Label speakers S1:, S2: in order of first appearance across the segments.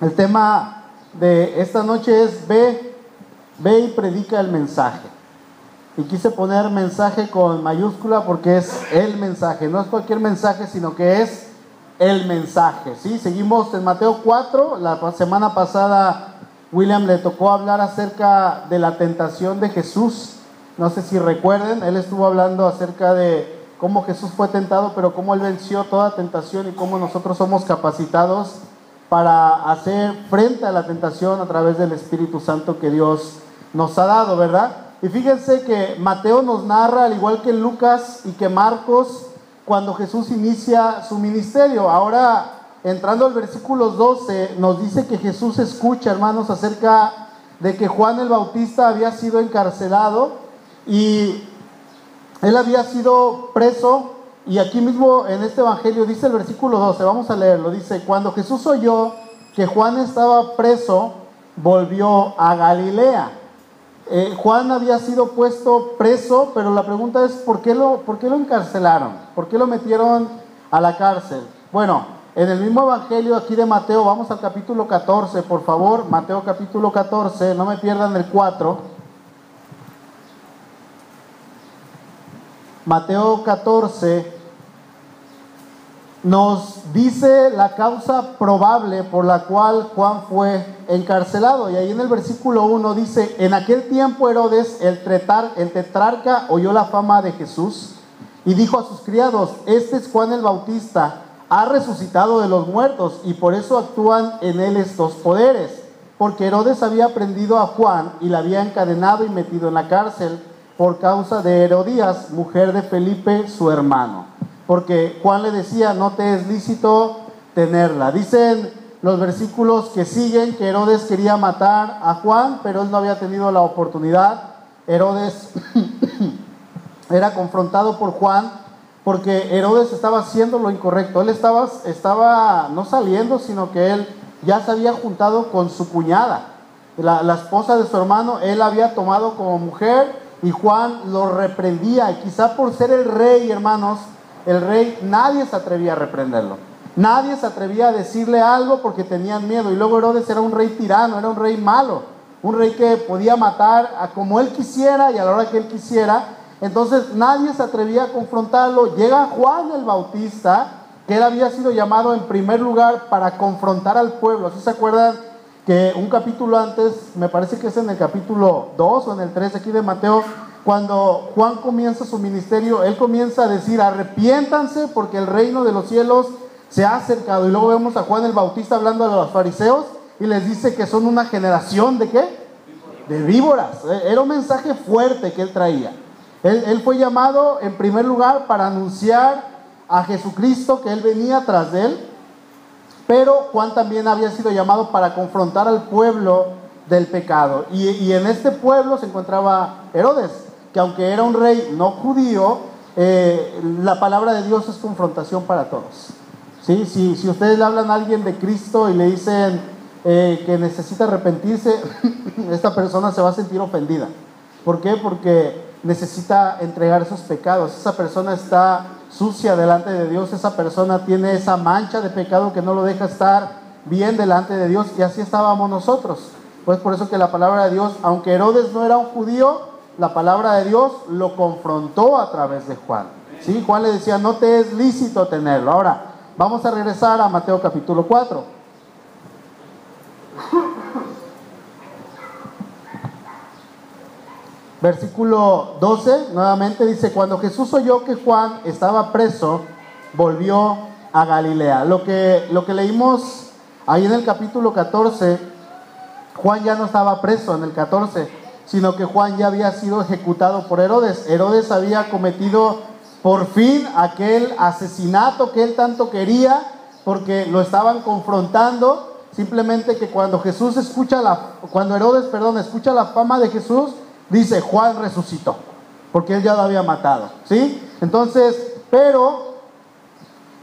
S1: El tema de esta noche es ve, ve y predica el mensaje. Y quise poner mensaje con mayúscula porque es el mensaje, no es cualquier mensaje, sino que es el mensaje. ¿sí? Seguimos en Mateo 4, la semana pasada William le tocó hablar acerca de la tentación de Jesús. No sé si recuerden, él estuvo hablando acerca de cómo Jesús fue tentado, pero cómo Él venció toda tentación y cómo nosotros somos capacitados para hacer frente a la tentación a través del Espíritu Santo que Dios nos ha dado, ¿verdad? Y fíjense que Mateo nos narra, al igual que Lucas y que Marcos, cuando Jesús inicia su ministerio. Ahora, entrando al versículo 12, nos dice que Jesús escucha, hermanos, acerca de que Juan el Bautista había sido encarcelado y él había sido preso y aquí mismo en este Evangelio dice el versículo 12, vamos a leerlo, dice, cuando Jesús oyó que Juan estaba preso, volvió a Galilea. Eh, Juan había sido puesto preso, pero la pregunta es, ¿por qué, lo, ¿por qué lo encarcelaron? ¿Por qué lo metieron a la cárcel? Bueno, en el mismo Evangelio aquí de Mateo, vamos al capítulo 14, por favor, Mateo capítulo 14, no me pierdan el 4. Mateo 14 nos dice la causa probable por la cual Juan fue encarcelado. Y ahí en el versículo 1 dice, en aquel tiempo Herodes, el, el tetrarca, oyó la fama de Jesús y dijo a sus criados, este es Juan el Bautista, ha resucitado de los muertos y por eso actúan en él estos poderes. Porque Herodes había prendido a Juan y la había encadenado y metido en la cárcel por causa de Herodías, mujer de Felipe, su hermano. Porque Juan le decía, no te es lícito tenerla. Dicen los versículos que siguen que Herodes quería matar a Juan, pero él no había tenido la oportunidad. Herodes era confrontado por Juan porque Herodes estaba haciendo lo incorrecto. Él estaba, estaba no saliendo, sino que él ya se había juntado con su cuñada, la, la esposa de su hermano. Él había tomado como mujer y Juan lo reprendía. Y quizá por ser el rey, hermanos, el rey, nadie se atrevía a reprenderlo. Nadie se atrevía a decirle algo porque tenían miedo. Y luego Herodes era un rey tirano, era un rey malo. Un rey que podía matar a como él quisiera y a la hora que él quisiera. Entonces nadie se atrevía a confrontarlo. Llega Juan el Bautista, que él había sido llamado en primer lugar para confrontar al pueblo. ¿Sí se acuerdan? que un capítulo antes, me parece que es en el capítulo 2 o en el 3 aquí de Mateo, cuando Juan comienza su ministerio, él comienza a decir, arrepiéntanse porque el reino de los cielos se ha acercado. Y luego vemos a Juan el Bautista hablando de los fariseos y les dice que son una generación de qué? De víboras. E, era un mensaje fuerte que él traía. Él fue llamado en primer lugar para anunciar a Jesucristo que él venía tras de él pero Juan también había sido llamado para confrontar al pueblo del pecado. Y, en este pueblo se encontraba Herodes, que aunque era un rey no judío, eh, la palabra de Dios es confrontación para todos. ¿Sí? Si, si ustedes le hablan a alguien de Cristo y le dicen eh, que necesita arrepentirse, esta persona se va a sentir ofendida. ¿Por qué? Porque necesita entregar esos pecados. Esa persona está sucia delante de Dios, esa persona tiene esa mancha de pecado que no lo deja estar bien delante de Dios y así estábamos nosotros. Pues por eso que la palabra de Dios, aunque Herodes no era un judío, la palabra de Dios lo confrontó a través de Juan. ¿Sí? Juan le decía, no te es lícito tenerlo. Ahora, vamos a regresar a Mateo capítulo 4. Versículo 12, nuevamente dice, cuando Jesús oyó que Juan estaba preso, volvió a Galilea. Lo que, lo que leímos ahí en el capítulo 14, Juan ya no estaba preso en el 14, sino que Juan ya había sido ejecutado por Herodes. Herodes había cometido por fin aquel asesinato que él tanto quería, porque lo estaban confrontando. Simplemente que cuando Jesús escucha la, cuando Herodes, perdón, escucha la fama de Jesús, dice Juan resucitó, porque él ya lo había matado, ¿sí? Entonces, pero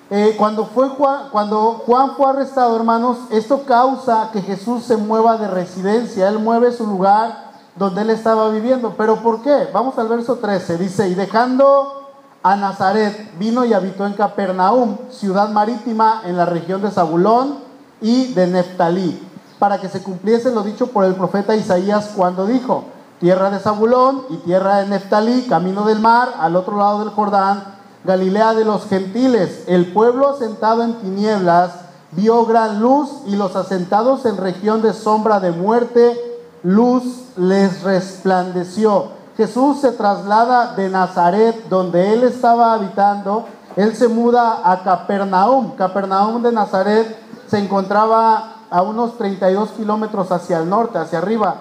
S1: eh, cuando, fue Juan, cuando Juan fue arrestado, hermanos, esto causa que Jesús se mueva de residencia, él mueve su lugar donde él estaba viviendo. ¿Pero por qué? Vamos al verso 13, dice, y dejando a Nazaret, vino y habitó en Capernaum, ciudad marítima en la región de Zabulón y de Neftalí para que se cumpliese lo dicho por el profeta Isaías cuando dijo, tierra de Zabulón y tierra de Neftalí, camino del mar, al otro lado del Jordán, Galilea de los gentiles. El pueblo asentado en tinieblas vio gran luz y los asentados en región de sombra de muerte, luz les resplandeció. Jesús se traslada de Nazaret, donde él estaba habitando, él se muda a Capernaum. Capernaum de Nazaret se encontraba a unos 32 kilómetros hacia el norte, hacia arriba.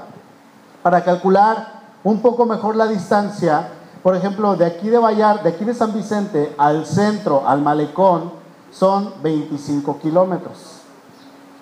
S1: Para calcular un poco mejor la distancia, por ejemplo, de aquí de Vallar, de aquí de San Vicente al centro, al malecón, son 25 kilómetros.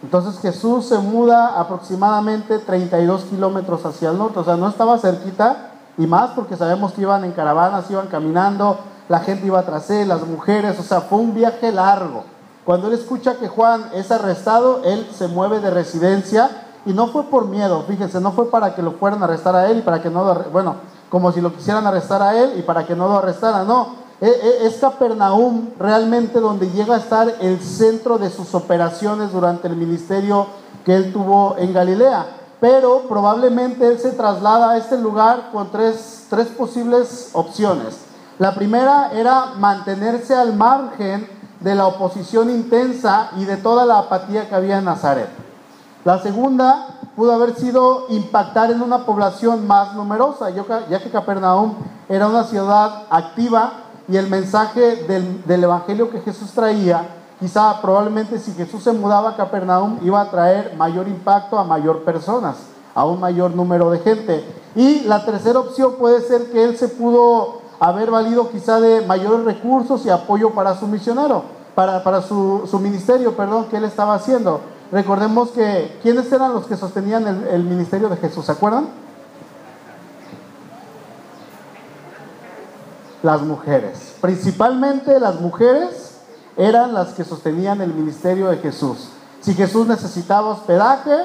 S1: Entonces Jesús se muda aproximadamente 32 kilómetros hacia el norte, o sea, no estaba cerquita y más porque sabemos que iban en caravanas, iban caminando, la gente iba tras él, las mujeres, o sea, fue un viaje largo. Cuando él escucha que Juan es arrestado, él se mueve de residencia y no fue por miedo, fíjense, no fue para que lo fueran a arrestar a él y para que no lo, bueno, como si lo quisieran arrestar a él y para que no lo arrestaran, no. E, e, es Capernaum realmente donde llega a estar el centro de sus operaciones durante el ministerio que él tuvo en Galilea. Pero probablemente él se traslada a este lugar con tres, tres posibles opciones. La primera era mantenerse al margen de la oposición intensa y de toda la apatía que había en Nazaret. La segunda pudo haber sido impactar en una población más numerosa, ya que Capernaum era una ciudad activa y el mensaje del, evangelio que Jesús traía, quizá probablemente si Jesús se mudaba a Capernaum iba a traer mayor impacto a mayor personas, a un mayor número de gente. Y la tercera opción puede ser que él se pudo haber valido quizá de mayores recursos y apoyo para su misionero, para, para su, su, ministerio, perdón, que él estaba haciendo. Recordemos que, ¿quiénes eran los que sostenían el, el ministerio de Jesús? ¿Se acuerdan? Las mujeres. Principalmente las mujeres eran las que sostenían el ministerio de Jesús. Si Jesús necesitaba hospedaje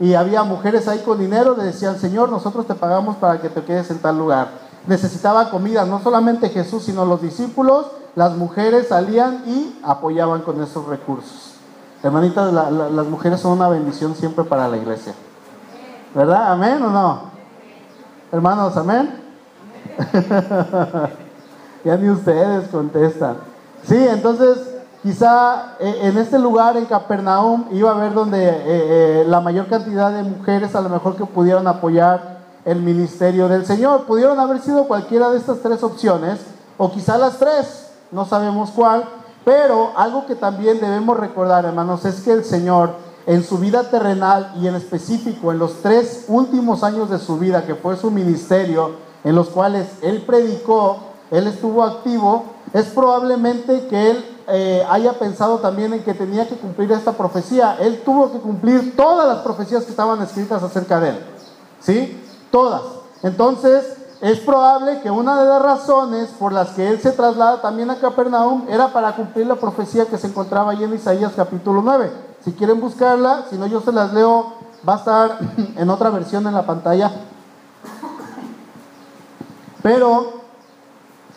S1: y había mujeres ahí con dinero, le decían, Señor, nosotros te pagamos para que te quedes en tal lugar necesitaba comida, no solamente Jesús, sino los discípulos, las mujeres salían y apoyaban con esos recursos. Hermanitas, las mujeres son una bendición siempre para la iglesia. ¿Verdad? ¿Amén o no? Hermanos, ¿amén? ya ni ustedes contestan. Sí, entonces quizá eh, en este lugar, en Capernaum, iba a haber donde eh, eh, la mayor cantidad de mujeres a lo mejor que pudieran apoyar el ministerio del Señor. Pudieron haber sido cualquiera de estas tres opciones, o quizá las tres, no sabemos cuál, pero algo que también debemos recordar, hermanos, es que el Señor en su vida terrenal y en específico en los tres últimos años de su vida, que fue su ministerio, en los cuales Él predicó, Él estuvo activo, es probablemente que Él eh, haya pensado también en que tenía que cumplir esta profecía. Él tuvo que cumplir todas las profecías que estaban escritas acerca de Él. ¿Sí? todas. Entonces, es probable que una de las razones por las que él se traslada también a Capernaum era para cumplir la profecía que se encontraba ahí en Isaías capítulo 9. Si quieren buscarla, si no yo se las leo, va a estar en otra versión en la pantalla. Pero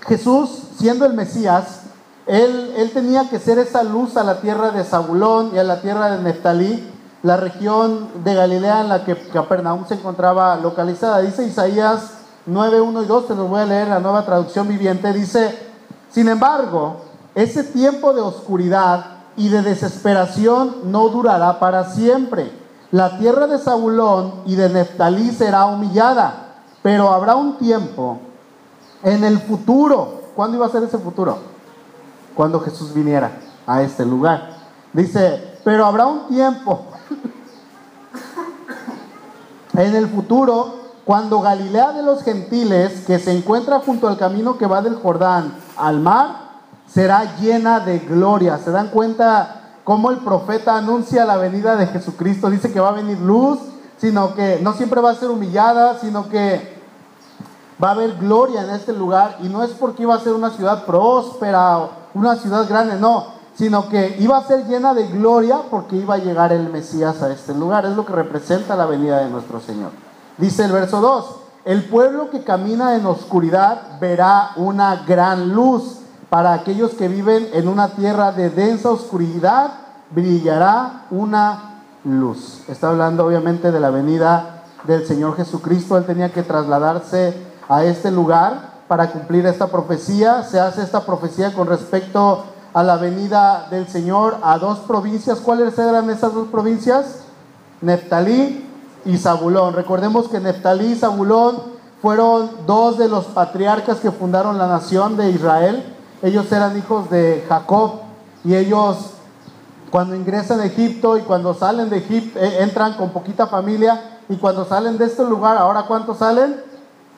S1: Jesús, siendo el Mesías, él, tenía que ser esa luz a la tierra de Zabulón y a la tierra de Neftalí la región de Galilea en la que Capernaum se encontraba localizada. Dice Isaías 9, 1 y 2, te los voy a leer la nueva traducción viviente. Dice, sin embargo, ese tiempo de oscuridad y de desesperación no durará para siempre. La tierra de Zabulón y de Neftalí será humillada, pero habrá un tiempo en el futuro. ¿Cuándo iba a ser ese futuro? Cuando Jesús viniera a este lugar. Dice, pero habrá un tiempo en el futuro, cuando Galilea de los gentiles, que se encuentra junto al camino que va del Jordán al mar, será llena de gloria. ¿Se dan cuenta cómo el profeta anuncia la venida de Jesucristo? Dice que va a venir luz, sino que no siempre va a ser humillada, sino que va a haber gloria en este lugar. Y no es porque iba a ser una ciudad próspera o una ciudad grande, no sino que iba a ser llena de gloria porque iba a llegar el Mesías a este lugar. Es lo que representa la venida de nuestro Señor. Dice el verso 2, el pueblo que camina en oscuridad verá una gran luz. Para aquellos que viven en una tierra de densa oscuridad, brillará una luz. Está hablando obviamente de la venida del Señor Jesucristo. Él tenía que trasladarse a este lugar para cumplir esta profecía. Se hace esta profecía con respecto a la venida del Señor a dos provincias. ¿Cuáles eran esas dos provincias? Neftalí y Zabulón. Recordemos que Neftalí y Zabulón fueron dos de los patriarcas que fundaron la nación de Israel. Ellos eran hijos de Jacob y ellos cuando ingresan a Egipto y cuando salen de Egipto eh, entran con poquita familia y cuando salen de este lugar, ahora cuántos salen?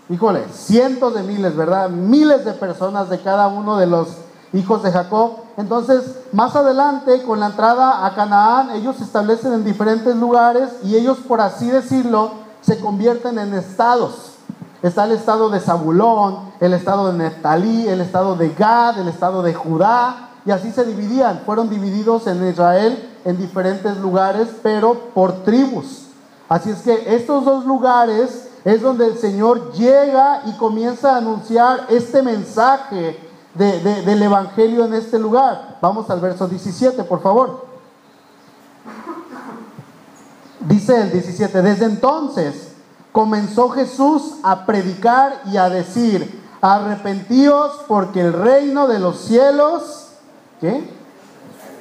S1: Híjole, cientos de miles, ¿verdad? Miles de personas de cada uno de los hijos de Jacob. Entonces, más adelante, con la entrada a Canaán, ellos se establecen en diferentes lugares y ellos, por así decirlo, se convierten en estados. Está el estado de Zabulón, el estado de Neftalí, el estado de Gad, el estado de Judá, y así se dividían. Fueron divididos en Israel en diferentes lugares, pero por tribus. Así es que estos dos lugares es donde el Señor llega y comienza a anunciar este mensaje del Evangelio en este lugar. Vamos al verso 17, por favor. Dice el 17, desde entonces comenzó Jesús a predicar y a decir, arrepentíos porque el reino de los cielos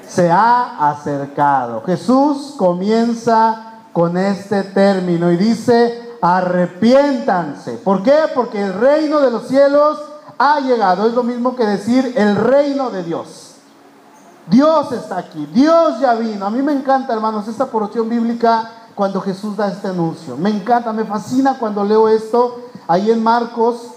S1: se ha acercado. Jesús comienza con este término y dice, arrepiéntanse. ¿Por qué? Porque el reino de los cielos ha llegado. Es lo mismo que decir el reino de Dios. Dios está aquí, Dios ya vino. A mí me encanta, hermanos, esta porción bíblica cuando Jesús da este anuncio. Me encanta, me fascina cuando leo esto. Ahí en Marcos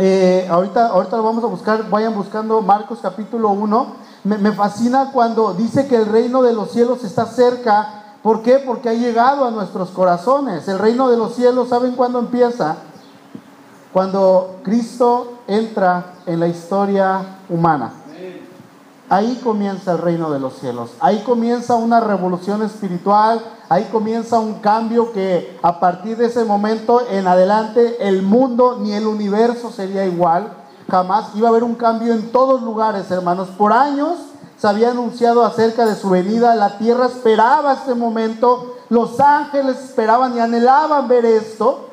S1: eh, ahorita, ahorita lo vamos a buscar, vayan buscando Marcos capítulo 1. Me, me, fascina cuando dice que el reino de los cielos está cerca. ¿Por qué? Porque ha llegado a nuestros corazones. El reino de los cielos, ¿saben cuándo empieza? Cuando Cristo entra en la historia humana. Ahí comienza el reino de los cielos. Ahí comienza una revolución espiritual. Ahí comienza un cambio que a partir de ese momento en adelante el mundo ni el universo sería igual. Jamás iba a haber un cambio en todos lugares, hermanos. Por años se había anunciado acerca de su venida. La tierra esperaba este momento. Los ángeles esperaban y anhelaban ver esto.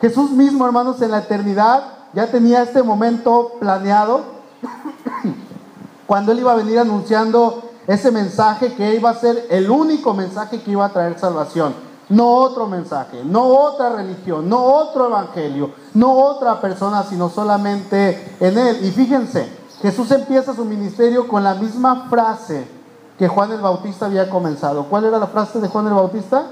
S1: Jesús mismo, hermanos, en la eternidad ya tenía este momento planeado cuando él iba a venir anunciando ese mensaje que iba a ser el único mensaje que iba a traer salvación. No otro mensaje, no otra religión, no otro evangelio, no otra persona, sino solamente en él. Y fíjense, Jesús empieza su ministerio con la misma frase que Juan el Bautista había comenzado. ¿Cuál era la frase de Juan el Bautista?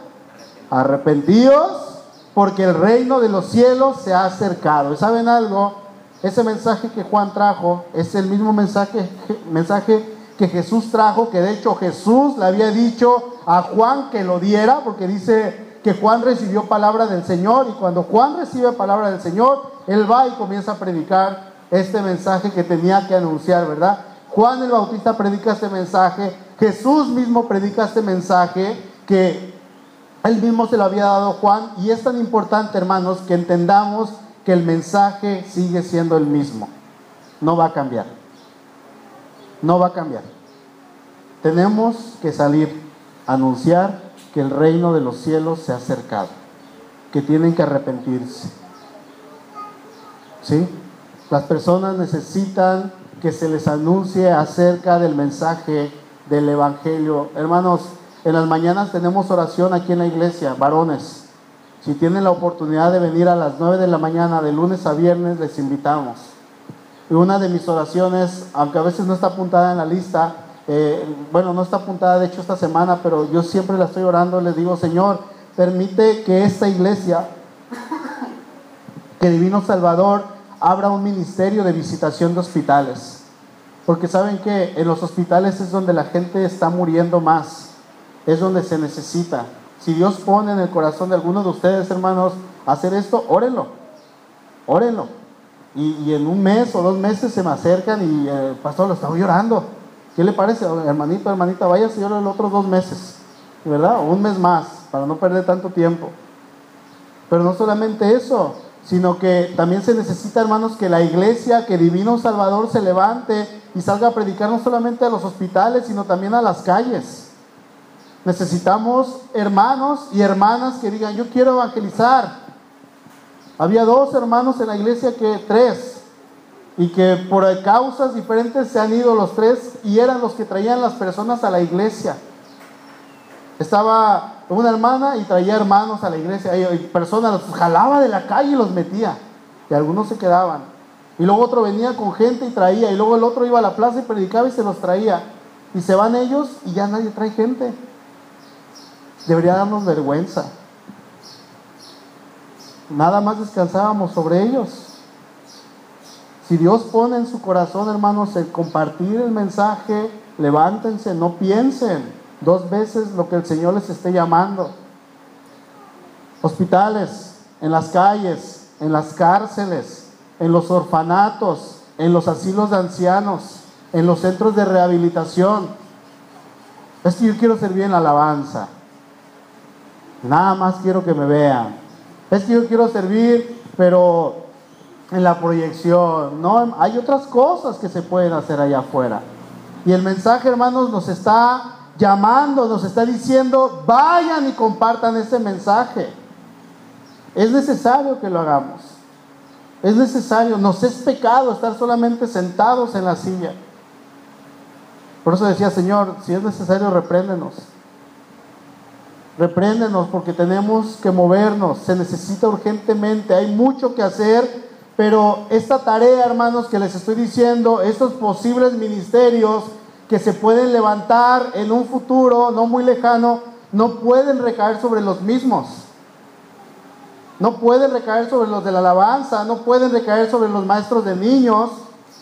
S1: Arrepentíos porque el reino de los cielos se ha acercado. ¿Y saben algo? Ese mensaje que Juan trajo es el mismo mensaje, mensaje que Jesús trajo, que de hecho Jesús le había dicho a Juan que lo diera, porque dice que Juan recibió palabra del Señor y cuando Juan recibe palabra del Señor, él va y comienza a predicar este mensaje que tenía que anunciar, ¿verdad? Juan el Bautista predica este mensaje, Jesús mismo predica este mensaje que él mismo se lo había dado Juan y es tan importante, hermanos, que entendamos que el mensaje sigue siendo el mismo. No va a cambiar. No va a cambiar. Tenemos que salir a anunciar que el reino de los cielos se ha acercado, que tienen que arrepentirse. ¿Sí? Las personas necesitan que se les anuncie acerca del mensaje del Evangelio. Hermanos, en las mañanas tenemos oración aquí en la iglesia, varones. Si tienen la oportunidad de venir a las 9 de la mañana, de lunes a viernes, les invitamos. Y una de mis oraciones, aunque a veces no está apuntada en la lista, eh, bueno, no está apuntada de hecho esta semana, pero yo siempre la estoy orando, les digo, Señor, permite que esta iglesia, que Divino Salvador, abra un ministerio de visitación de hospitales. Porque saben que en los hospitales es donde la gente está muriendo más, es donde se necesita. Si Dios pone en el corazón de algunos de ustedes, hermanos, hacer esto, órenlo, órenlo. Y, en un mes o dos meses se me acercan y el eh, pastor lo estaba llorando. ¿Qué le parece, hermanito, hermanita? Vaya, Señor, los otros dos meses, ¿verdad? O un mes más, para no perder tanto tiempo. Pero no solamente eso, sino que también se necesita, hermanos, que la iglesia, que Divino Salvador se levante y salga a predicar no solamente a los hospitales, sino también a las calles. Necesitamos hermanos y hermanas que digan, yo quiero evangelizar. Había dos hermanos en la iglesia que tres, y que por causas diferentes se han ido los tres y eran los que traían las personas a la iglesia. Estaba una hermana y traía hermanos a la iglesia, y personas los jalaba de la calle y los metía, y algunos se quedaban. Y luego otro venía con gente y traía, y luego el otro iba a la plaza y predicaba y se los traía. Y se van ellos y ya nadie trae gente. Debería darnos vergüenza. Nada más descansábamos sobre ellos. Si Dios pone en su corazón, hermanos, el compartir el mensaje, levántense, no piensen dos veces lo que el Señor les esté llamando. Hospitales, en las calles, en las cárceles, en los orfanatos, en los asilos de ancianos, en los centros de rehabilitación. Es que yo quiero servir en la alabanza. Nada más quiero que me vean. Es que yo quiero servir, pero en la proyección. No, hay otras cosas que se pueden hacer allá afuera. Y el mensaje, hermanos, nos está llamando, nos está diciendo, vayan y compartan ese mensaje. Es necesario que lo hagamos. Es necesario, nos es pecado estar solamente sentados en la silla. Por eso decía, Señor, si es necesario, repréndenos. Repréndenos porque tenemos que movernos, se necesita urgentemente, hay mucho que hacer, pero esta tarea, hermanos, que les estoy diciendo, estos posibles ministerios que se pueden levantar en un futuro no muy lejano, no pueden recaer sobre los mismos. No pueden recaer sobre los de la alabanza, no pueden recaer sobre los maestros de niños,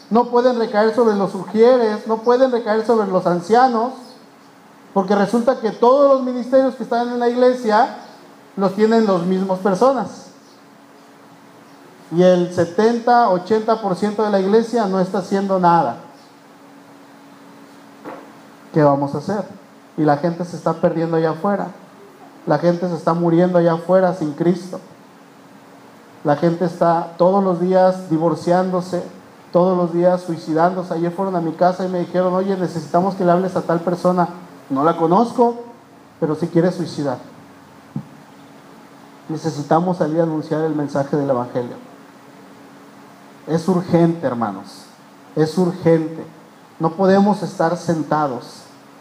S1: no pueden recaer sobre los sugieres, no pueden recaer sobre los ancianos, porque resulta que todos los ministerios que están en la iglesia los tienen los mismos personas. Y el 70, 80% de la iglesia no está haciendo nada. ¿Qué vamos a hacer? Y la gente se está perdiendo allá afuera. La gente se está muriendo allá afuera sin Cristo. La gente está todos los días divorciándose, todos los días suicidándose. Ayer fueron a mi casa y me dijeron, oye, necesitamos que le hables a tal persona. No la conozco, pero si quiere suicidar. Necesitamos salir a anunciar el mensaje del Evangelio. Es urgente, hermanos. Es urgente. No podemos estar sentados.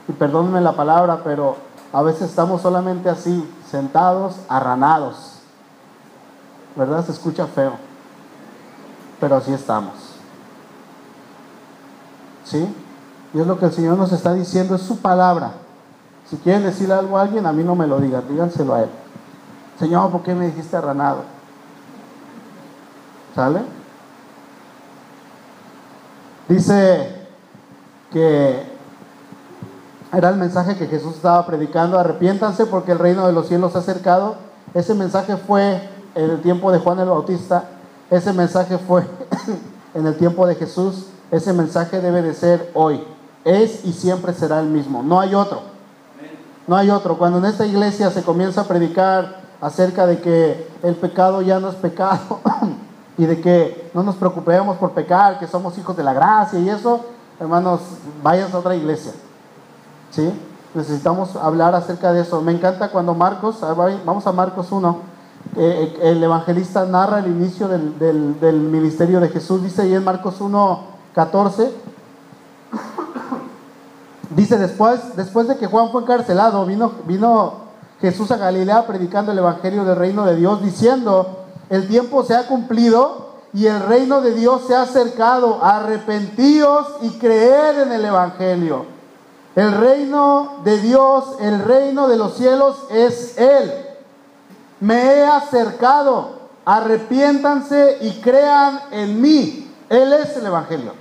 S1: Y perdónenme la palabra, pero a veces estamos solamente así, sentados, arranados. ¿Verdad? Se escucha feo. Pero así estamos. ¿Sí? Y es lo que el Señor nos está diciendo, es su palabra. Si quieren decirle algo a alguien, a mí no me lo digan, díganselo a Él. Señor, ¿por qué me dijiste arranado? ¿Sale? Dice que era el mensaje que Jesús estaba predicando, arrepiéntanse porque el reino de los cielos se ha acercado. Ese mensaje fue en el tiempo de Juan el Bautista, ese mensaje fue en el tiempo de Jesús ese mensaje debe de ser hoy. Es y siempre será el mismo. No hay otro. No hay otro. Cuando en esta iglesia se comienza a predicar acerca de que el pecado ya no es pecado y de que no nos preocupemos por pecar, que somos hijos de la gracia y eso, hermanos, vayan a otra iglesia. ¿Sí? Necesitamos hablar acerca de eso. Me encanta cuando Marcos, vamos a Marcos 1, eh, el evangelista narra el inicio del, del, ministerio de Jesús. Dice ahí en Marcos 1, 14. Dice después, después de que Juan fue encarcelado, vino, vino Jesús a Galilea predicando el Evangelio del reino de Dios, diciendo, el tiempo se ha cumplido y el reino de Dios se ha acercado, arrepentíos y creed en el Evangelio. El reino de Dios, el reino de los cielos es Él. Me he acercado, arrepiéntanse y crean en mí. Él es el Evangelio.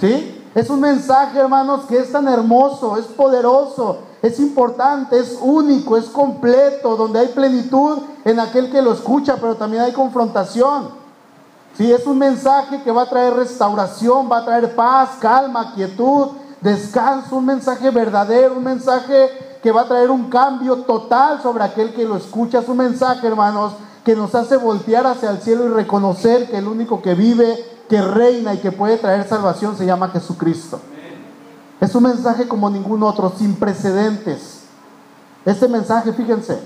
S1: ¿Sí? Es un mensaje, hermanos, que es tan hermoso, es poderoso, es importante, es único, es completo, donde hay plenitud en aquel que lo escucha, pero también hay confrontación. Sí, es un mensaje que va a traer restauración, va a traer paz, calma, quietud, descanso, un mensaje verdadero, un mensaje que va a traer un cambio total sobre aquel que lo escucha. Es un mensaje, hermanos, que nos hace voltear hacia el cielo y reconocer que el único que vive que reina y que puede traer salvación se llama Jesucristo. Es un mensaje como ningún otro, sin precedentes. Este mensaje, fíjense,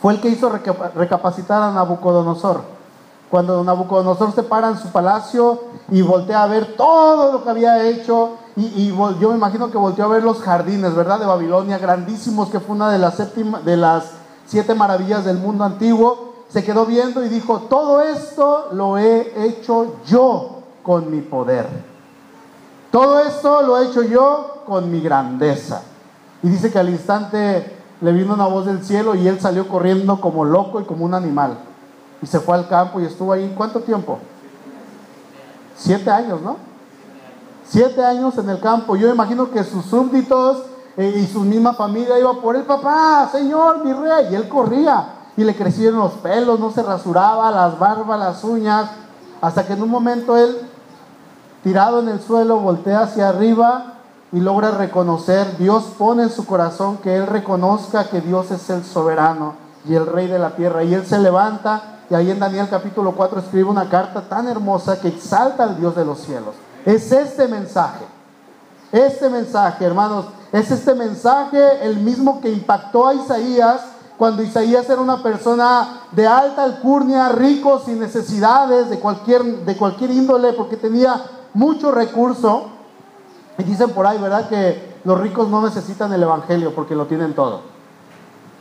S1: fue el que hizo recapacitar a Nabucodonosor. Cuando Nabucodonosor se para en su palacio y voltea a ver todo lo que había hecho, y, yo me imagino que volteó a ver los jardines, ¿verdad? De Babilonia, grandísimos, que fue una de las, de las siete maravillas del mundo antiguo. Se quedó viendo y dijo, todo esto lo he hecho yo con mi poder. Todo esto lo he hecho yo con mi grandeza. Y dice que al instante le vino una voz del cielo y él salió corriendo como loco y como un animal. Y se fue al campo y estuvo ahí, ¿cuánto tiempo? Siete años, ¿no? Siete años en el campo. Yo imagino que sus súbditos eh, y su misma familia iba por el papá, señor, mi rey. Y él corría y le crecieron los pelos, no se rasuraba, las barbas, las uñas. Hasta que en un momento él, tirado en el suelo, voltea hacia arriba y logra reconocer, Dios pone en su corazón que él reconozca que Dios es el soberano y el rey de la tierra. Y él se levanta y ahí en Daniel capítulo 4 escribe una carta tan hermosa que exalta al Dios de los cielos. Es este mensaje. Este mensaje, hermanos, es este mensaje el mismo que impactó a Isaías cuando Isaías era una persona de alta alcurnia, rico, sin necesidades de cualquier, de cualquier índole, porque tenía mucho recurso. Y dicen por ahí, ¿verdad? Que los ricos no necesitan el Evangelio porque lo tienen todo.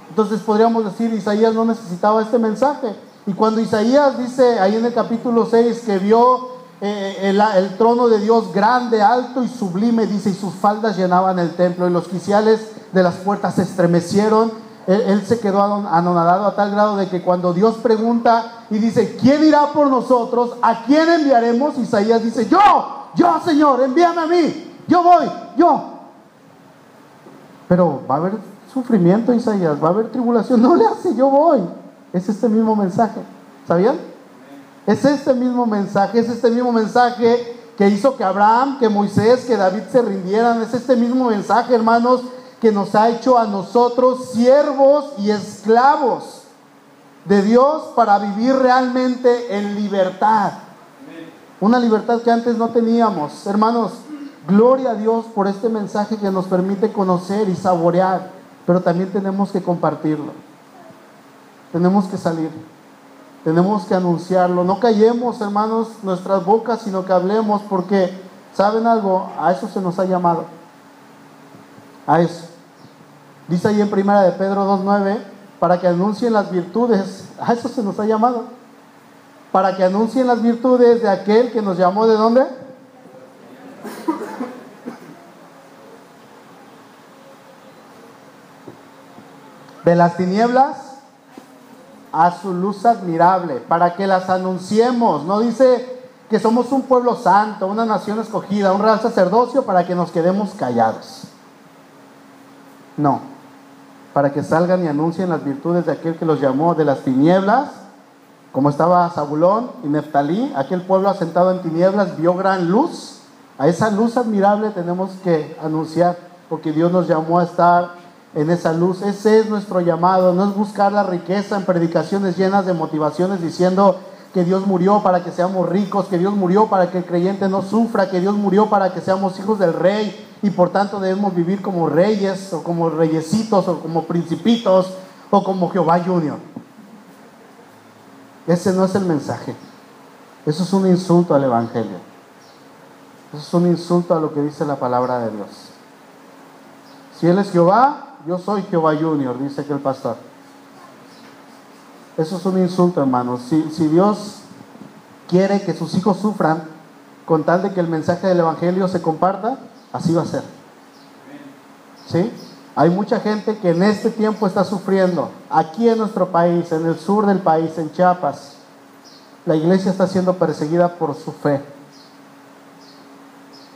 S1: Entonces podríamos decir, Isaías no necesitaba este mensaje. Y cuando Isaías dice ahí en el capítulo 6 que vio eh, el, trono de Dios grande, alto y sublime, dice, y sus faldas llenaban el templo, y los quiciales de las puertas se estremecieron. Él, se quedó anonadado a tal grado de que cuando Dios pregunta y dice, ¿quién irá por nosotros? ¿A quién enviaremos? Isaías dice, yo, yo Señor, envíame a mí, yo voy, yo. Pero va a haber sufrimiento, Isaías, va a haber tribulación, no le hace, yo voy. Es este mismo mensaje, ¿sabían? Es este mismo mensaje, es este mismo mensaje que hizo que Abraham, que Moisés, que David se rindieran. Es este mismo mensaje, hermanos, que nos ha hecho a nosotros siervos y esclavos de Dios para vivir realmente en libertad. Una libertad que antes no teníamos. Hermanos, gloria a Dios por este mensaje que nos permite conocer y saborear, pero también tenemos que compartirlo. Tenemos que salir. Tenemos que anunciarlo. No callemos, hermanos, nuestras bocas, sino que hablemos, porque, ¿saben algo? A eso se nos ha llamado. A eso. Dice ahí en primera de Pedro 2.9, para que anuncien las virtudes. A eso se nos ha llamado. Para que anuncien las virtudes de aquel que nos llamó de dónde? De las tinieblas a su luz admirable, para que las anunciemos. No dice que somos un pueblo santo, una nación escogida, un real sacerdocio, para que nos quedemos callados. No, para que salgan y anuncien las virtudes de aquel que los llamó de las tinieblas, como estaba Zabulón y Neftalí, aquel pueblo asentado en tinieblas vio gran luz. A esa luz admirable tenemos que anunciar, porque Dios nos llamó a estar en esa luz. Ese es nuestro llamado, no es buscar la riqueza en predicaciones llenas de motivaciones diciendo que Dios murió para que seamos ricos, que Dios murió para que el creyente no sufra, que Dios murió para que seamos hijos del rey y por tanto debemos vivir como reyes o como reyesitos o como principitos o como Jehová Junior. Ese no es el mensaje. Eso es un insulto al Evangelio. Eso es un insulto a lo que dice la palabra de Dios. Si Él es Jehová, yo soy Jehová Junior, dice que el pastor. Eso es un insulto, hermanos. Si, Dios quiere que sus hijos sufran con tal de que el mensaje del Evangelio se comparta, así va a ser. ¿Sí? Hay mucha gente que en este tiempo está sufriendo. Aquí en nuestro país, en el sur del país, en Chiapas, la iglesia está siendo perseguida por su fe.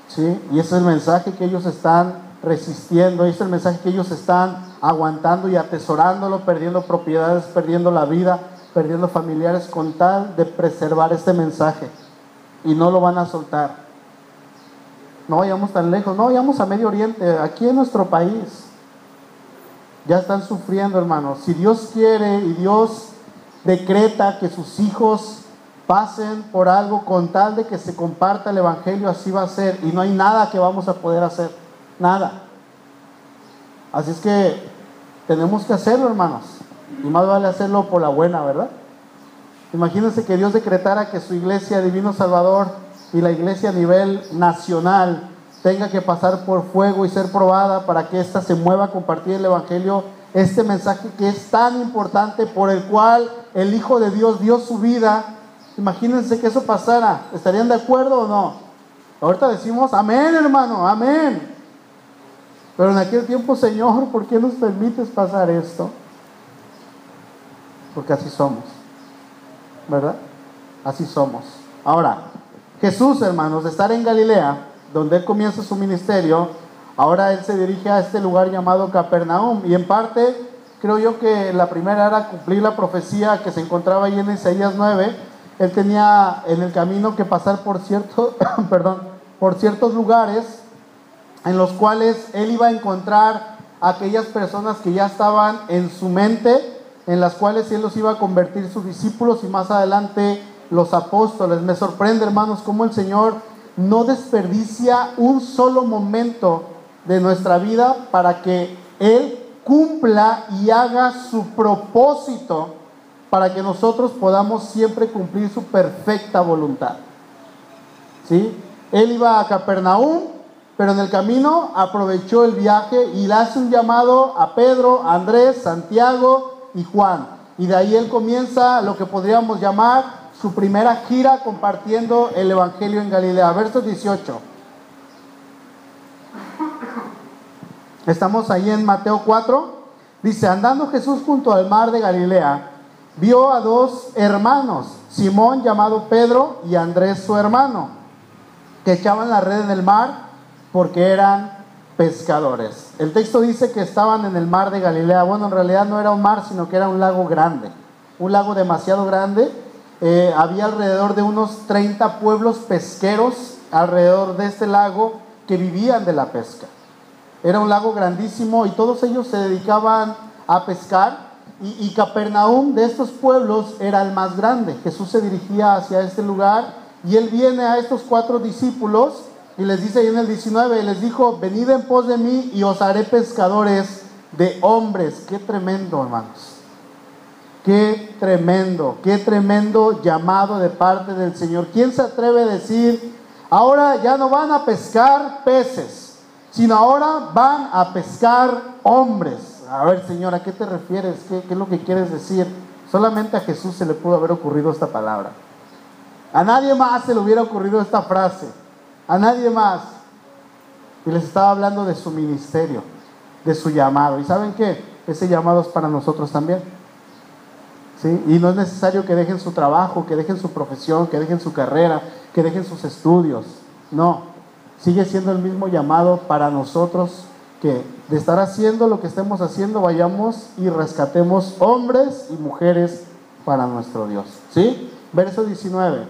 S1: ¿Sí? Y ese es el mensaje que ellos están resistiendo. Ese es el mensaje que ellos están aguantando y atesorándolo, perdiendo propiedades, perdiendo la vida, perdiendo familiares con tal de preservar este mensaje. Y no lo van a soltar. No vayamos tan lejos, no vayamos a Medio Oriente, aquí en nuestro país. Ya están sufriendo, hermanos. Si Dios quiere y Dios decreta que sus hijos pasen por algo con tal de que se comparta el Evangelio, así va a ser. Y no hay nada que vamos a poder hacer. Nada. Así es que tenemos que hacerlo, hermanos. Y más vale hacerlo por la buena, ¿verdad? Imagínense que Dios decretara que su iglesia Divino Salvador y la iglesia a nivel nacional tenga que pasar por fuego y ser probada para que ésta se mueva a compartir el Evangelio, este mensaje que es tan importante por el cual el Hijo de Dios dio su vida. Imagínense que eso pasara. ¿Estarían de acuerdo o no? Ahorita decimos, amén hermano, amén. Pero en aquel tiempo, Señor, ¿por qué nos permites pasar esto? Porque así somos. ¿verdad? Así somos. Ahora, Jesús, hermanos, de estar en Galilea, donde él comienza su ministerio, ahora él se dirige a este lugar llamado Capernaum. Y en parte, creo yo que la primera era cumplir la profecía que se encontraba ahí en Isaías 9. Él tenía en el camino que pasar por cierto, perdón, por ciertos lugares en los cuales él iba a encontrar aquellas personas que ya estaban en su mente en las cuales Él los iba a convertir sus discípulos y más adelante los apóstoles. Me sorprende, hermanos, cómo el Señor no desperdicia un solo momento de nuestra vida para que Él cumpla y haga su propósito para que nosotros podamos siempre cumplir su perfecta voluntad. ¿Sí? Él iba a Capernaum, pero en el camino aprovechó el viaje y le hace un llamado a Pedro, Andrés, Santiago, y Juan. Y de ahí él comienza lo que podríamos llamar su primera gira compartiendo el Evangelio en Galilea. Verso 18. Estamos ahí en Mateo 4. Dice, andando Jesús junto al mar de Galilea, vio a dos hermanos, Simón llamado Pedro y Andrés su hermano, que echaban la red en el mar porque eran pescadores. El texto dice que estaban en el mar de Galilea. Bueno, en realidad no era un mar, sino que era un lago grande. Un lago demasiado grande. Eh, había alrededor de unos 30 pueblos pesqueros alrededor de este lago que vivían de la pesca. Era un lago grandísimo y todos ellos se dedicaban a pescar. Y, y Capernaum de estos pueblos era el más grande. Jesús se dirigía hacia este lugar y él viene a estos cuatro discípulos y les dice ahí en el 19, les dijo, venid en pos de mí y os haré pescadores de hombres. Qué tremendo, hermanos. Qué tremendo, qué tremendo llamado de parte del Señor. ¿Quién se atreve a decir, ahora ya no van a pescar peces, sino ahora van a pescar hombres? A ver, Señor, ¿a qué te refieres? ¿Qué, qué es lo que quieres decir? Solamente a Jesús se le pudo haber ocurrido esta palabra. A nadie más se le hubiera ocurrido esta frase a nadie más. Y les estaba hablando de su ministerio, de su llamado. ¿Y saben qué? Ese llamado es para nosotros también. ¿Sí? Y no es necesario que dejen su trabajo, que dejen su profesión, que dejen su carrera, que dejen sus estudios. No, sigue siendo el mismo llamado para nosotros que de estar haciendo lo que estemos haciendo, vayamos y rescatemos hombres y mujeres para nuestro Dios. ¿Sí? Verso 19,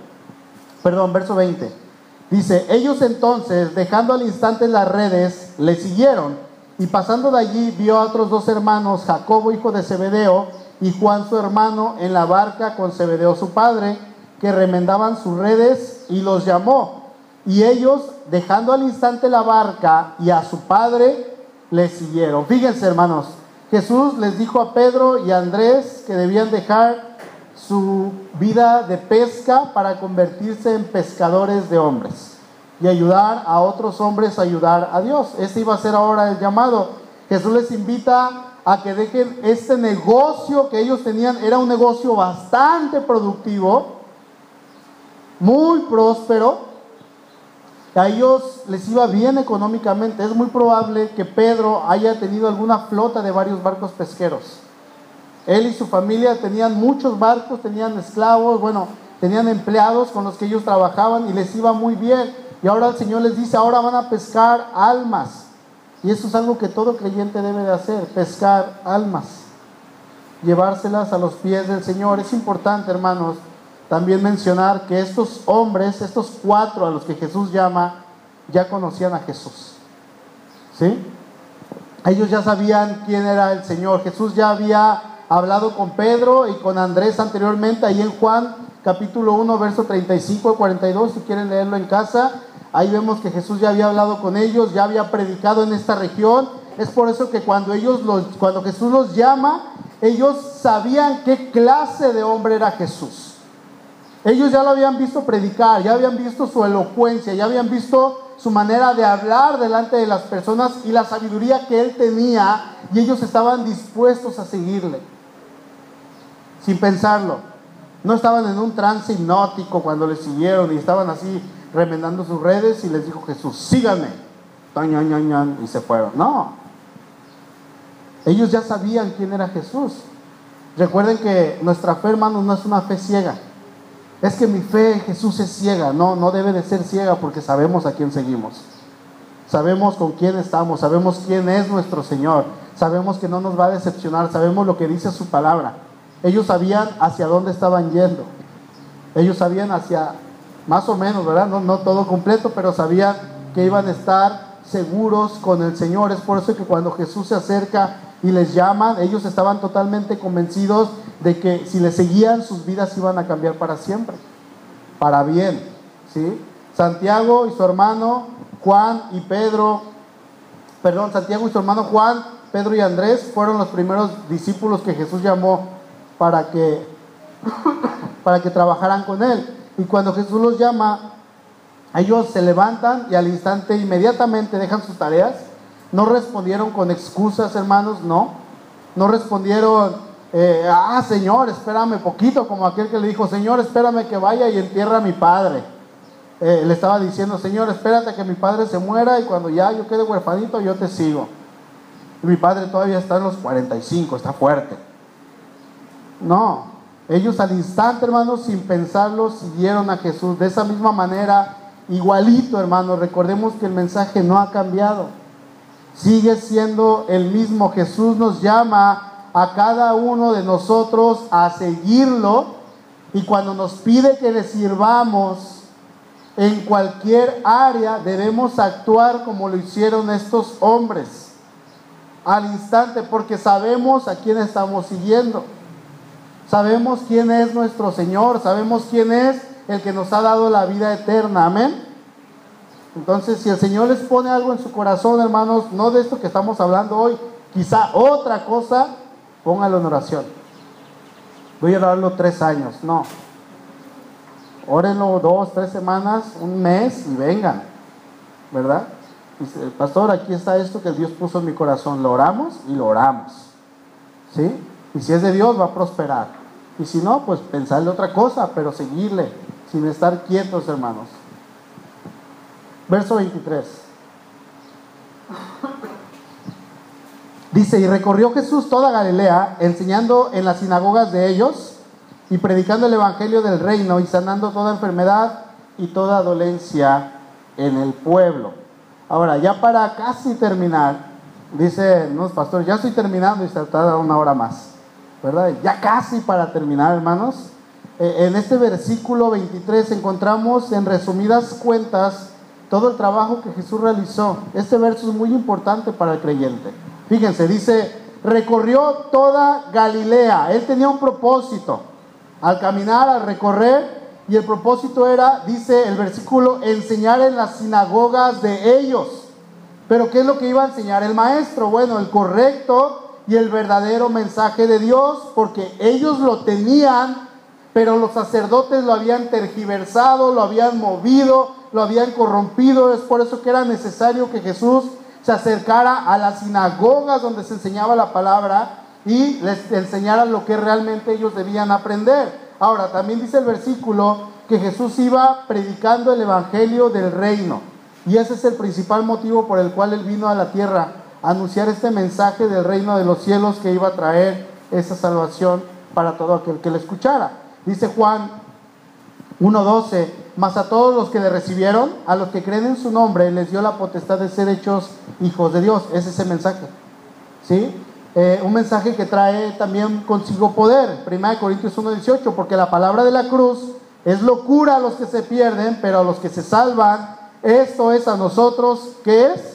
S1: perdón, verso 20. Dice, ellos entonces, dejando al instante las redes, le siguieron. Y pasando de allí vio a otros dos hermanos, Jacobo, hijo de Zebedeo, y Juan su hermano, en la barca con Zebedeo su padre, que remendaban sus redes, y los llamó. Y ellos, dejando al instante la barca y a su padre, le siguieron. Fíjense, hermanos, Jesús les dijo a Pedro y a Andrés que debían dejar su vida de pesca para convertirse en pescadores de hombres y ayudar a otros hombres a ayudar a Dios. Este iba a ser ahora el llamado. Jesús les invita a que dejen este negocio que ellos tenían. Era un negocio bastante productivo, muy próspero. A ellos les iba bien económicamente. Es muy probable que Pedro haya tenido alguna flota de varios barcos pesqueros. Él y su familia tenían muchos barcos, tenían esclavos, bueno, tenían empleados con los que ellos trabajaban y les iba muy bien. Y ahora el Señor les dice, ahora van a pescar almas. Y eso es algo que todo creyente debe de hacer, pescar almas, llevárselas a los pies del Señor. Es importante, hermanos, también mencionar que estos hombres, estos cuatro a los que Jesús llama, ya conocían a Jesús. ¿Sí? Ellos ya sabían quién era el Señor. Jesús ya había hablado con Pedro y con Andrés anteriormente, ahí en Juan capítulo 1, verso 35 y 42, si quieren leerlo en casa. Ahí vemos que Jesús ya había hablado con ellos, ya había predicado en esta región Es por eso que cuando ellos los, cuando Jesús los llama, ellos sabían qué clase de hombre era Jesús. Ellos ya lo habían visto predicar, ya habían visto su elocuencia, ya habían visto su manera de hablar delante de las personas y la sabiduría que él tenía y ellos estaban dispuestos a seguirle, sin pensarlo. No estaban en un trance hipnótico cuando le siguieron y estaban así remendando sus redes y les dijo Jesús, síganme. Y se fueron. No. Ellos ya sabían quién era Jesús. Recuerden que nuestra fe, hermanos, no es una fe ciega. Es que mi fe en Jesús es ciega. No, no debe de ser ciega porque sabemos a quién seguimos. Sabemos con quién estamos, sabemos quién es nuestro Señor, sabemos que no nos va a decepcionar, sabemos lo que dice su palabra. Ellos sabían hacia dónde estaban yendo. Ellos sabían hacia, más o menos, ¿verdad? No, no todo completo, pero sabían que iban a estar seguros con el Señor. Es por eso que cuando Jesús se acerca y les llama, ellos estaban totalmente convencidos de que si le seguían sus vidas iban a cambiar para siempre, para bien. ¿sí? Santiago y su hermano Juan y Pedro, perdón, Santiago y su hermano Juan, Pedro y Andrés fueron los primeros discípulos que Jesús llamó para que, para que trabajaran con él. Y cuando Jesús los llama, ellos se levantan y al instante inmediatamente dejan sus tareas. No respondieron con excusas, hermanos, no. No respondieron eh, ah, Señor, espérame poquito, como aquel que le dijo, Señor, espérame que vaya y entierra a mi padre. Eh, le estaba diciendo, Señor, espérate que mi padre se muera y cuando ya yo quede huerfanito, yo te sigo. Mi padre todavía está en los 45, está fuerte. No, ellos al instante, hermanos, sin pensarlo, siguieron a Jesús. De esa misma manera, igualito, hermanos, recordemos que el mensaje no ha cambiado. Sigue siendo el mismo. Jesús nos llama a cada uno de nosotros a seguirlo y cuando nos pide que le sirvamos en cualquier área debemos actuar como lo hicieron estos hombres al instante porque sabemos a quién estamos siguiendo. Sabemos quién es nuestro Señor, sabemos quién es el que nos ha dado la vida eterna. Amén. Entonces, si el Señor les pone algo en su corazón, hermanos, no de esto que estamos hablando hoy, quizá otra cosa, Póngalo en oración. Voy a darlo tres años. No. Órenlo dos, tres semanas, un mes y vengan. ¿Verdad? Dice, pastor, aquí está esto que Dios puso en mi corazón. Lo oramos y lo oramos. ¿Sí? Y si es de Dios, va a prosperar. Y si no, pues pensarle otra cosa, pero seguirle, sin estar quietos, hermanos. Verso 23. Dice, y recorrió Jesús toda Galilea, enseñando en las sinagogas de ellos y predicando el Evangelio del reino y sanando toda enfermedad y toda dolencia en el pueblo. Ahora, ya para casi terminar, dice, no, pastor, ya estoy terminando y se tarda una hora más, Ya casi para terminar, hermanos. Eh, en este versículo 23 encontramos en resumidas cuentas todo el trabajo que Jesús realizó. Este verso es muy importante para el creyente. Fíjense, dice, recorrió toda Galilea. Él tenía un propósito al caminar, al recorrer, y el propósito era, dice el versículo, enseñar en las sinagogas de ellos. Pero ¿qué es lo que iba a enseñar el maestro? Bueno, el correcto y el verdadero mensaje de Dios, porque ellos lo tenían, pero los sacerdotes lo habían tergiversado, lo habían movido, lo habían corrompido. Es por eso que era necesario que Jesús se acercara a las sinagogas donde se enseñaba la palabra y les enseñara lo que realmente ellos debían aprender. Ahora, también dice el versículo que Jesús iba predicando el Evangelio del reino. Y ese es el principal motivo por el cual él vino a la tierra, anunciar este mensaje del reino de los cielos que iba a traer esa salvación para todo aquel que le escuchara. Dice Juan 1.12, mas a todos los que le recibieron, a los que creen en su nombre, les dio la potestad de ser hechos hijos de Dios. Es ese mensaje. ¿Sí? Eh, un mensaje que trae también consigo poder. 1 Corintios 1.18, porque la palabra de la cruz es locura a los que se pierden, pero a los que se salvan, esto es a nosotros, ¿qué es?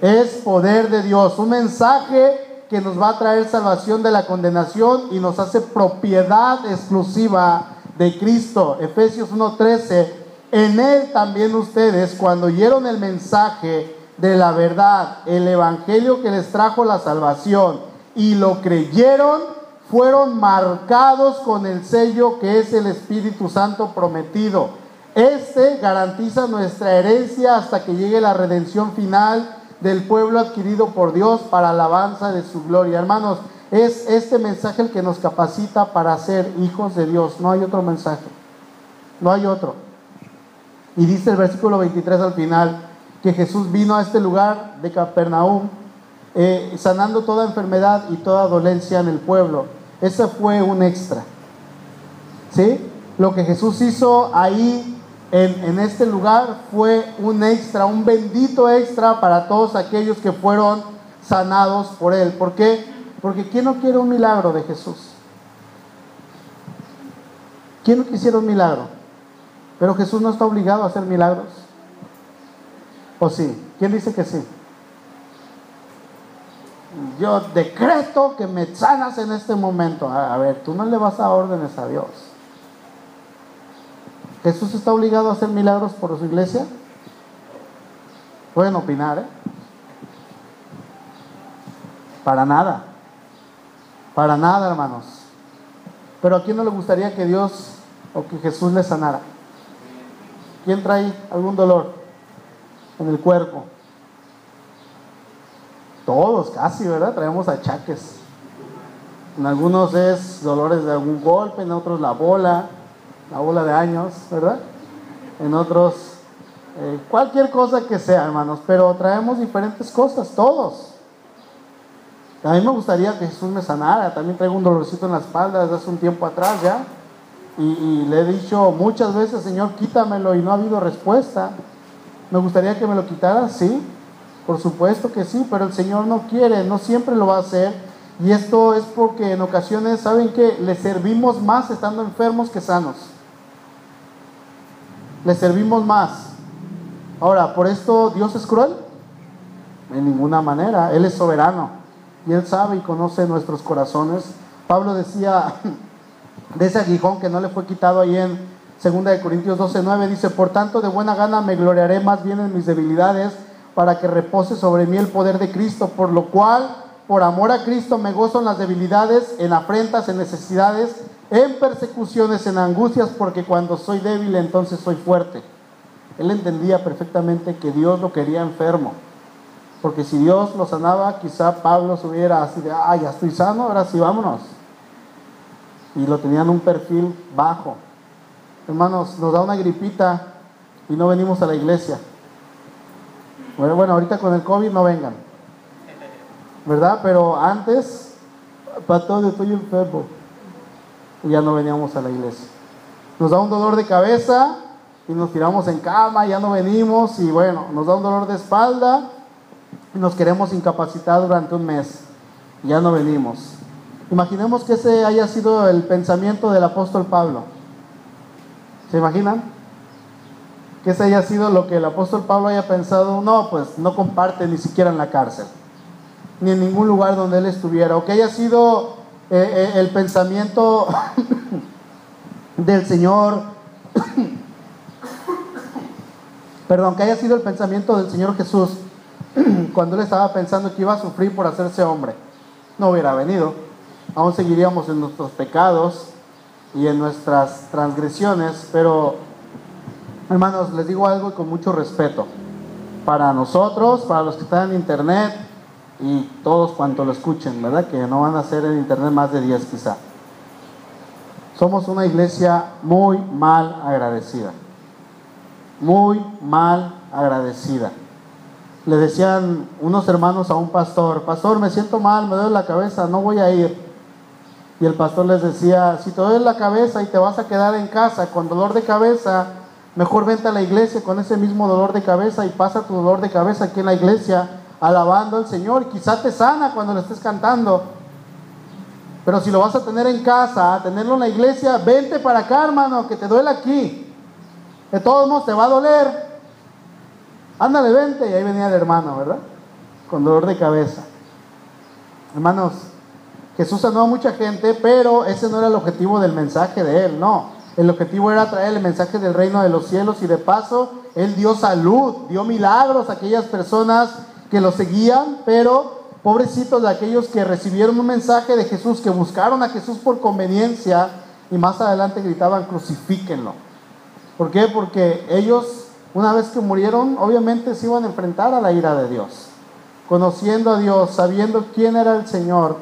S1: Es poder de Dios. Un mensaje que nos va a traer salvación de la condenación y nos hace propiedad exclusiva de Cristo. Efesios 1.13, en él también ustedes, cuando oyeron el mensaje de la verdad, el evangelio que les trajo la salvación, y lo creyeron, fueron marcados con el sello que es el Espíritu Santo prometido. Este garantiza nuestra herencia hasta que llegue la redención final del pueblo adquirido por Dios para alabanza de su gloria. Hermanos, es este mensaje el que nos capacita para ser hijos de Dios. No hay otro mensaje. No hay otro. Y dice el versículo 23 al final que Jesús vino a este lugar de Capernaum eh, sanando toda enfermedad y toda dolencia en el pueblo. Ese fue un extra. ¿Sí? Lo que Jesús hizo ahí en, este lugar fue un extra, un bendito extra para todos aquellos que fueron sanados por Él. ¿Por qué? Porque ¿quién no quiere un milagro de Jesús? ¿Quién no quisiera un milagro? Pero Jesús no está obligado a hacer milagros. ¿O sí? ¿Quién dice que sí? Yo decreto que me sanas en este momento. A ver, tú no le vas a órdenes a Dios. ¿Jesús está obligado a hacer milagros por su iglesia? Pueden opinar, ¿eh? Para nada. Para nada, hermanos. Pero ¿a quién no le gustaría que Dios o que Jesús le sanara? ¿Quién trae algún dolor en el cuerpo? Todos casi, ¿verdad? Traemos achaques. En algunos es dolores de algún golpe, en otros la bola, la bola de años, ¿verdad? En otros, eh, cualquier cosa que sea, hermanos, pero traemos diferentes cosas, todos. A mí me gustaría que Jesús me sanara, también traigo un dolorcito en la espalda desde hace un tiempo atrás ya, y, le he dicho muchas veces, Señor, quítamelo, y no ha habido respuesta. ¿Me gustaría que me lo quitara? Sí, por supuesto que sí, pero el Señor no quiere, no siempre lo va a hacer. Y esto es porque en ocasiones, ¿saben que Le servimos más estando enfermos que sanos. Le servimos más. Ahora, ¿por esto Dios es cruel? En ninguna manera. Él es soberano. Y Él sabe y conoce nuestros corazones. Pablo decía de ese aguijón que no le fue quitado ahí en 2 de Corintios 12, 9, dice, por tanto de buena gana me gloriaré más bien en mis debilidades para que repose sobre mí el poder de Cristo, por lo cual, por amor a Cristo, me gozo en las debilidades, en afrentas, en necesidades, en persecuciones, en angustias, porque cuando soy débil entonces soy fuerte. Él entendía perfectamente que Dios lo quería enfermo, porque si Dios lo sanaba, quizá Pablo subiera así de, ah, ya estoy sano, ahora sí vámonos. Y lo tenían un perfil bajo. Hermanos, nos da una gripita y no venimos a la iglesia. Bueno, bueno, ahorita con el COVID no vengan. ¿Verdad? Pero antes, para todo estoy enfermo. Ya no veníamos a la iglesia. Nos da un dolor de cabeza y nos tiramos en cama, ya no venimos. Y bueno, nos da un dolor de espalda y nos queremos incapacitar durante un mes. Ya no venimos. Imaginemos que ese haya sido el pensamiento del apóstol Pablo. ¿Se imaginan? que ese haya sido lo que el apóstol Pablo haya pensado, no, pues no comparte ni siquiera en la cárcel, ni en ningún lugar donde él estuviera, o que haya sido eh, eh, el pensamiento del Señor, perdón, que haya sido el pensamiento del Señor Jesús cuando él estaba pensando que iba a sufrir por hacerse hombre, no hubiera venido, aún seguiríamos en nuestros pecados y en nuestras transgresiones, pero Hermanos, les digo algo con mucho respeto. Para nosotros, para los que están en internet y todos cuantos lo escuchen, ¿verdad? Que no van a ser en internet más de 10 quizá. Somos una iglesia muy mal agradecida. Muy mal agradecida. Le decían unos hermanos a un pastor, pastor, me siento mal, me duele la cabeza, no voy a ir. Y el pastor les decía, si te duele la cabeza y te vas a quedar en casa con dolor de cabeza, Mejor vente a la iglesia con ese mismo dolor de cabeza y pasa tu dolor de cabeza aquí en la iglesia alabando al Señor. Y quizá te sana cuando le estés cantando. Pero si lo vas a tener en casa, tenerlo en la iglesia, vente para acá, hermano, que te duele aquí. De todos modos te va a doler. Ándale, vente. Y ahí venía el hermano, ¿verdad? Con dolor de cabeza. Hermanos, Jesús sanó a mucha gente, pero ese no era el objetivo del mensaje de él, no. El objetivo era traer el mensaje del reino de los cielos y de paso Él dio salud, dio milagros a aquellas personas que lo seguían, pero pobrecitos de aquellos que recibieron un mensaje de Jesús, que buscaron a Jesús por conveniencia y más adelante gritaban, crucifíquenlo. ¿Por qué? Porque ellos, una vez que murieron, obviamente se iban a enfrentar a la ira de Dios. Conociendo a Dios, sabiendo quién era el Señor,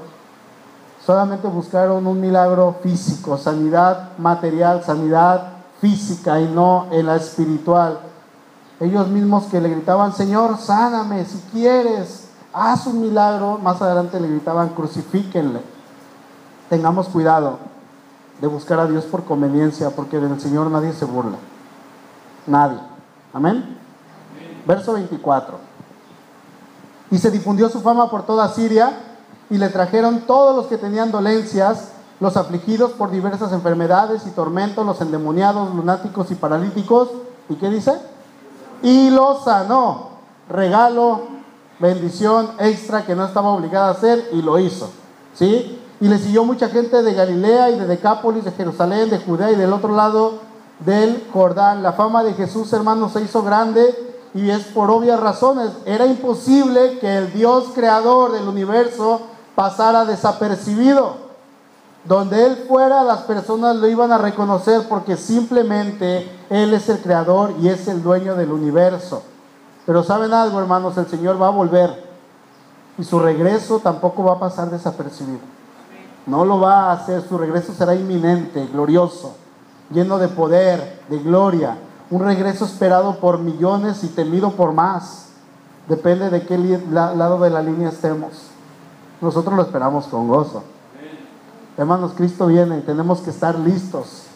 S1: solamente buscaron un milagro físico, sanidad material, sanidad física y no en la espiritual. Ellos mismos que le gritaban, Señor, sáname si quieres, haz un milagro, más adelante le gritaban, crucifíquenle. Tengamos cuidado de buscar a Dios por conveniencia, porque del Señor nadie se burla. Nadie. Amén. Verso 24. Y se difundió su fama por toda Siria y le trajeron todos los que tenían dolencias, los afligidos por diversas enfermedades y tormentos, los endemoniados, lunáticos y paralíticos. ¿Y qué dice? Y los sanó. Regalo, bendición extra que no estaba obligada a hacer y lo hizo. ¿Sí? Y le siguió mucha gente de Galilea y de Decápolis, de Jerusalén, de Judea y del otro lado del Jordán. La fama de Jesús, hermanos, se hizo grande y es por obvias razones. Era imposible que el Dios creador del universo pasara desapercibido. Donde Él fuera, las personas lo iban a reconocer porque simplemente Él es el creador y es el dueño del universo. Pero saben algo, hermanos, el Señor va a volver y su regreso tampoco va a pasar desapercibido. No lo va a hacer, su regreso será inminente, glorioso, lleno de poder, de gloria. Un regreso esperado por millones y temido por más. Depende de qué lado de la línea estemos. Nosotros lo esperamos con gozo. Hermanos, Cristo viene y tenemos que estar listos.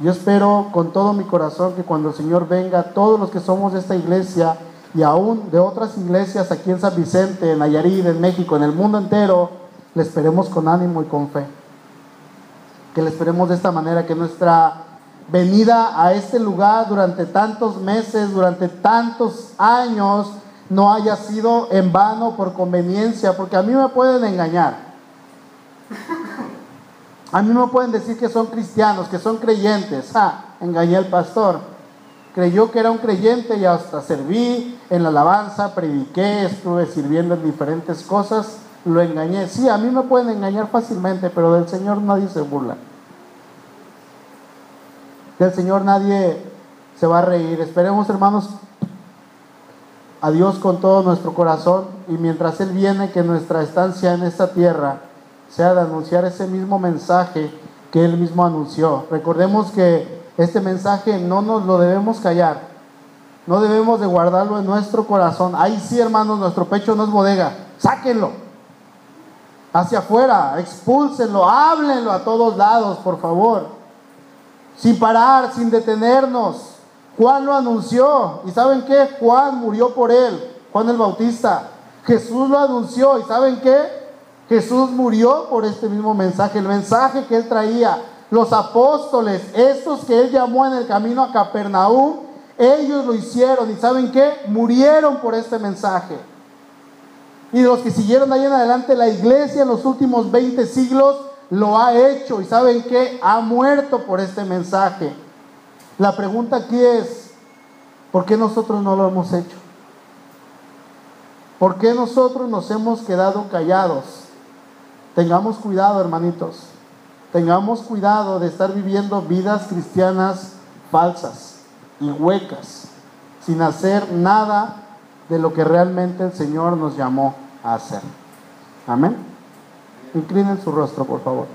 S1: Yo espero con todo mi corazón que cuando el Señor venga, todos los que somos de esta iglesia y aún de otras iglesias aquí en San Vicente, en Nayarit, en México, en el mundo entero, le esperemos con ánimo y con fe. Que le esperemos de esta manera, que nuestra venida a este lugar durante tantos meses, durante tantos años, no haya sido en vano por conveniencia, porque a mí me pueden engañar. A mí me pueden decir que son cristianos, que son creyentes. Ah, engañé al pastor. Creyó que era un creyente y hasta serví en la alabanza, prediqué, estuve sirviendo en diferentes cosas, lo engañé. Sí, a mí me pueden engañar fácilmente, pero del Señor nadie se burla. Del Señor nadie se va a reír. Esperemos, hermanos, a Dios con todo nuestro corazón y mientras Él viene, que nuestra estancia en esta tierra sea de anunciar ese mismo mensaje que Él mismo anunció. Recordemos que este mensaje no nos lo debemos callar, no debemos de guardarlo en nuestro corazón. Ahí sí, hermanos, nuestro pecho no es bodega, sáquenlo hacia afuera, expúlsenlo, háblenlo a todos lados, por favor, sin parar, sin detenernos. Juan lo anunció. ¿Y saben qué? Juan murió por él. Juan el Bautista. Jesús lo anunció. ¿Y saben qué? Jesús murió por este mismo mensaje. El mensaje que él traía. Los apóstoles, estos que él llamó en el camino a Capernaum, ellos lo hicieron. ¿Y saben qué? Murieron por este mensaje. Y los que siguieron ahí en adelante, la iglesia en los últimos 20 siglos lo ha hecho. ¿Y saben qué? Ha muerto por este mensaje. La pregunta aquí es, ¿por qué nosotros no lo hemos hecho? ¿Por qué nosotros nos hemos quedado callados? Tengamos cuidado, hermanitos. Tengamos cuidado de estar viviendo vidas cristianas falsas y huecas, sin hacer nada de lo que realmente el Señor nos llamó a hacer. Amén. Inclinen su rostro, por favor.